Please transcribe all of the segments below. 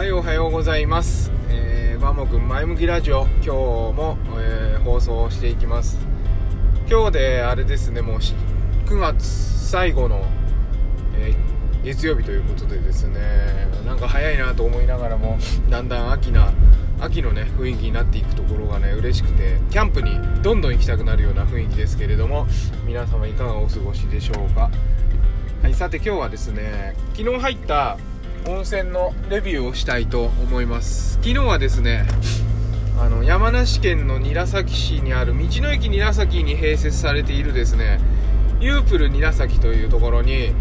はいおはようございます、えー、バモくん前向きラジオ。今日も、えー放送していきます。今日であれですねもう9月最後の、えー月曜日ということでですねなんか早いなと思いながらもだんだん秋な秋のね雰囲気になっていくところがね嬉しくてキャンプにどんどん行きたくなるような雰囲気ですけれども皆様いかがお過ごしでしょうか。はい、さて今日はですね昨日入った温泉のレビューをしたいと思います。昨日はですねあの山梨県の韮崎市にある道の駅韮崎に併設されているですねユープル韮崎というところに、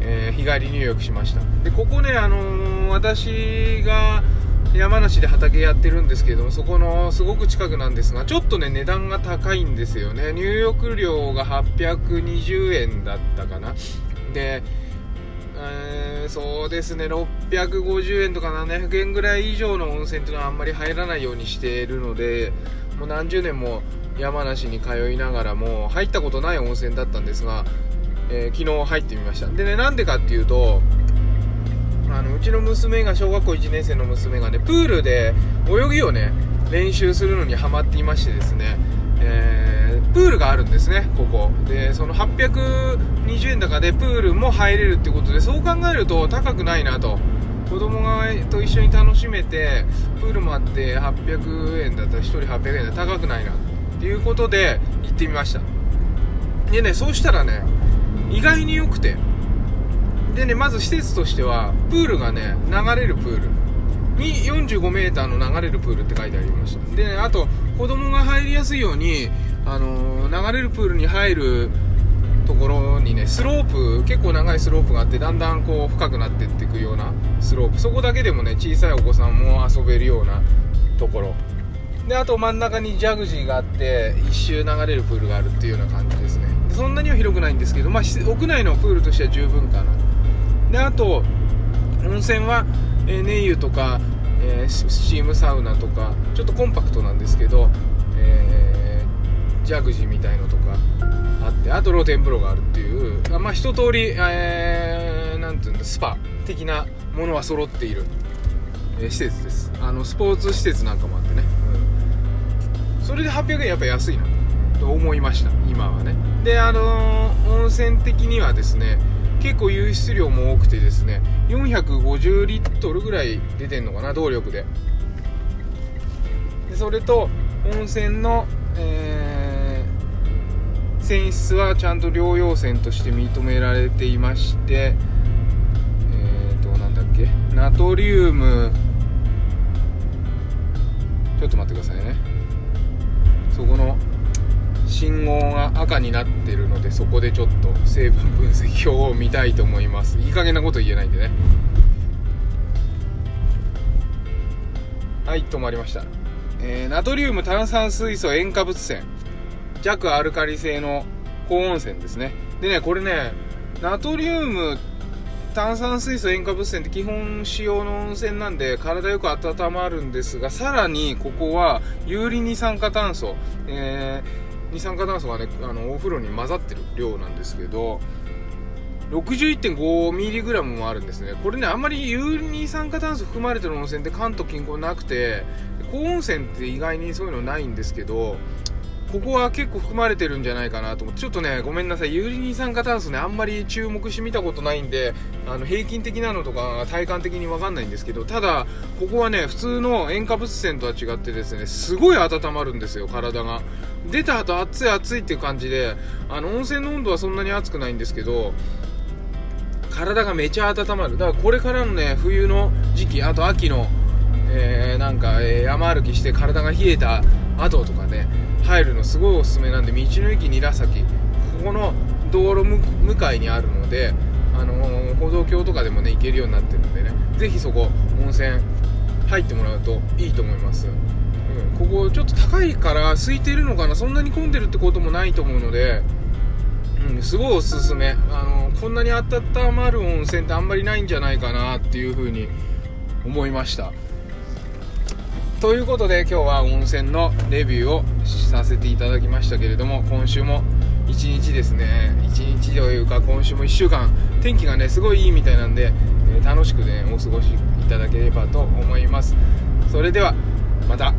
えー日帰り入浴しました。でここね、あのー私が山梨で畑やってるんですけどもそこのすごく近くなんですがちょっとね値段が高いんですよね。入浴料が820円だったかな。で、えーそうですね。650円とか700円ぐらい以上の温泉っていうのはあんまり入らないようにしているのでもう何十年も山梨に通いながらも入ったことない温泉だったんですが、えー昨日入ってみました。でねなんでかっていうとあのうちの娘が小学校1年生の娘がねプールで泳ぎをね練習するのにハマっていましてですね、えープールがあるんですねここ。でその820円高でプールも入れるってことでそう考えると高くないなと。子供がと一緒に楽しめてプールもあって800円だったら1人800円で高くないなって。いうことで行ってみました。でねそうしたらね意外に良くて。でねまず施設としてはプールがね流れるプール。に 45m の流れるプールって書いてありました。でねあと子供が入りやすいように、あの流れるプールに入るところにねスロープ結構長いスロープがあってだんだんこう深くなってっていくようなスロープ。そこだけでもね小さいお子さんも遊べるようなところ。であと真ん中にジャグジーがあって一周流れるプールがあるっていうような感じですね。そんなには広くないんですけど、まあ、屋内のプールとしては十分かな。であと温泉は、えー、ネイユとか、えーススチームサウナとかちょっとコンパクトなんですけど、えージャグジーみたいのとかあってあと露天風呂があるっていうまあ一通り、えー、なんていうんだスパ的なものは揃っている、えー施設です。あのスポーツ施設なんかもあってね、うん。それで800円やっぱ安いなと思いました今はね。であのー温泉的にはですね結構湧出量も多くてですね450リットルぐらい出てんのかな動力で。でそれと温泉の、泉質はちゃんと療養泉として認められていましてえーとなんだっけ？ナトリウム。ちょっと待ってくださいね。そこの信号が赤になってるのでそこでちょっと成分分析表を見たいと思います。いい加減なこと言えないんでね。はい止まりました、えーナトリウム炭酸水素塩化物泉弱アルカリ性の高温泉ですね。でねこれねナトリウム炭酸水素塩化物泉って基本使用の温泉なんで体よく温まるんですがさらにここは有利二酸化炭素、えー二酸化炭素がねあのお風呂に混ざってる量なんですけど 61.5mg もあるんですね。これねあんまり有利二酸化炭素含まれてる温泉って関東近郊なくて高温泉って意外にそういうのないんですけどここは結構含まれてるんじゃないかなと思って。ちょっとねごめんなさい。有利二酸化炭素ねあんまり注目して見たことないんであの平均的なのとか体感的に分かんないんですけどただここはね普通の塩化物泉とは違ってですねすごい温まるんですよ体が。出た後熱い熱いっていう感じであの温泉の温度はそんなに熱くないんですけど体がめちゃ温まる。だからこれからのね冬の時期あと秋の、えーなんか、え山歩きして体が冷えた後とかね入るのすごいおすすめなんで道の駅韮崎ここの道路向かいにあるので、あのー歩道橋とかでもね行けるようになってるんでねぜひそこ温泉入ってもらうといいと思います、うん、ここちょっと高いから空いてるのかなそんなに混んでるってこともないと思うのでうん、すごいおすすめ。あのこんなに温まる温泉ってあんまりないんじゃないかなっていう風に思いました。ということで今日は温泉のレビューをさせていただきましたけれども今週も1日ですね1日というか今週も1週間天気がねすごいいいみたいなんで、え楽しくねお過ごしいただければと思います。それではまた。